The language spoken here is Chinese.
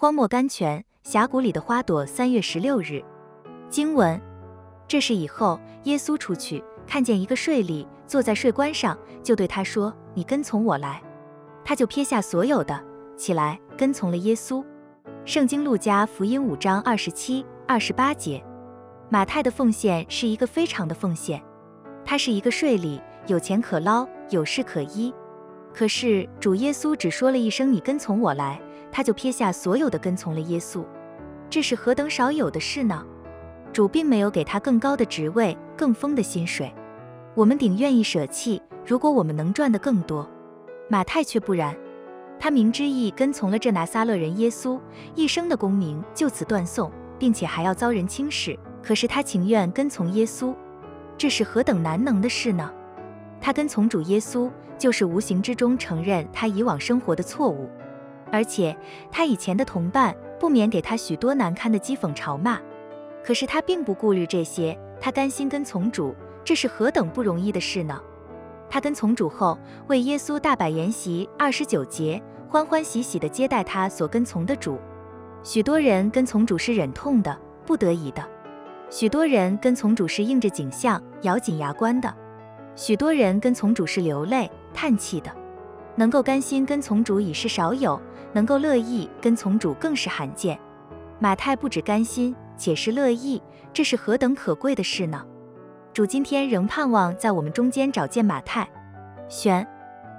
荒漠甘泉，峡谷里的花朵。三月十六日，经文。这是以后，耶稣出去，看见一个税吏坐在税关上，就对他说：“你跟从我来。”他就撇下所有的，起来跟从了耶稣。圣经路加福音五章二十七、二十八节。马太的奉献是一个非常的奉献，他是一个税吏，有钱可捞，有事可依。可是主耶稣只说了一声“你跟从我来”，他就撇下所有的跟从了耶稣。这是何等少有的事呢？主并没有给他更高的职位、更丰的薪水，我们顶愿意舍弃。如果我们能赚得更多，马太却不然，他明知意跟从了这拿撒勒人耶稣，一生的功名就此断送，并且还要遭人轻视。可是他情愿跟从耶稣，这是何等难能的事呢？他跟从主耶稣，就是无形之中承认他以往生活的错误，而且他以前的同伴不免给他许多难堪的讥讽嘲骂。可是他并不顾虑这些，他甘心跟从主，这是何等不容易的事呢？他跟从主后，为耶稣大摆筵席，二十九节，欢欢喜喜地接待他所跟从的主。许多人跟从主是忍痛的，不得已的；许多人跟从主是应着景象，咬紧牙关的；许多人跟从主是流泪叹气的。能够甘心跟从主已是少有，能够乐意跟从主更是罕见。马太不止甘心。且是乐意，这是何等可贵的事呢？主今天仍盼望在我们中间找见马太，选。